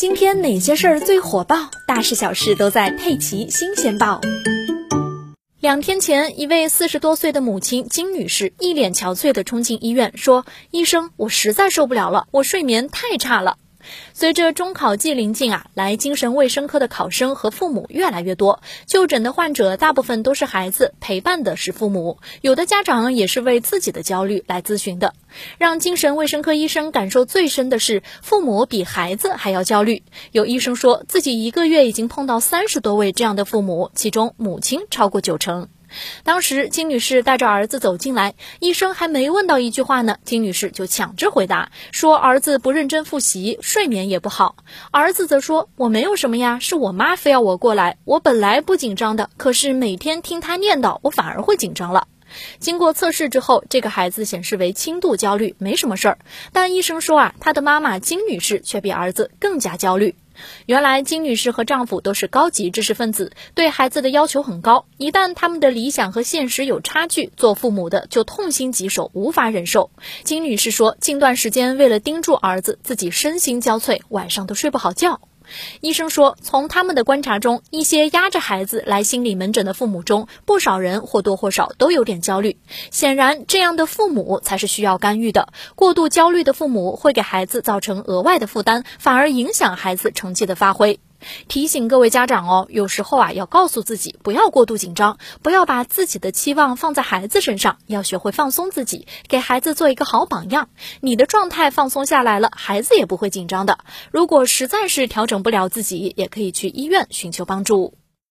今天哪些事儿最火爆？大事小事都在《佩奇新鲜报》。两天前，一位四十多岁的母亲金女士一脸憔悴地冲进医院，说：“医生，我实在受不了了，我睡眠太差了。”随着中考季临近啊，来精神卫生科的考生和父母越来越多，就诊的患者大部分都是孩子，陪伴的是父母。有的家长也是为自己的焦虑来咨询的。让精神卫生科医生感受最深的是，父母比孩子还要焦虑。有医生说自己一个月已经碰到三十多位这样的父母，其中母亲超过九成。当时金女士带着儿子走进来，医生还没问到一句话呢，金女士就抢着回答说儿子不认真复习，睡眠也不好。儿子则说我没有什么呀，是我妈非要我过来，我本来不紧张的，可是每天听她念叨，我反而会紧张了。经过测试之后，这个孩子显示为轻度焦虑，没什么事儿。但医生说啊，他的妈妈金女士却比儿子更加焦虑。原来金女士和丈夫都是高级知识分子，对孩子的要求很高。一旦他们的理想和现实有差距，做父母的就痛心疾首，无法忍受。金女士说，近段时间为了盯住儿子，自己身心交瘁，晚上都睡不好觉。医生说，从他们的观察中，一些压着孩子来心理门诊的父母中，不少人或多或少都有点焦虑。显然，这样的父母才是需要干预的。过度焦虑的父母会给孩子造成额外的负担，反而影响孩子成绩的发挥。提醒各位家长哦，有时候啊，要告诉自己不要过度紧张，不要把自己的期望放在孩子身上，要学会放松自己，给孩子做一个好榜样。你的状态放松下来了，孩子也不会紧张的。如果实在是调整不了自己，也可以去医院寻求帮助。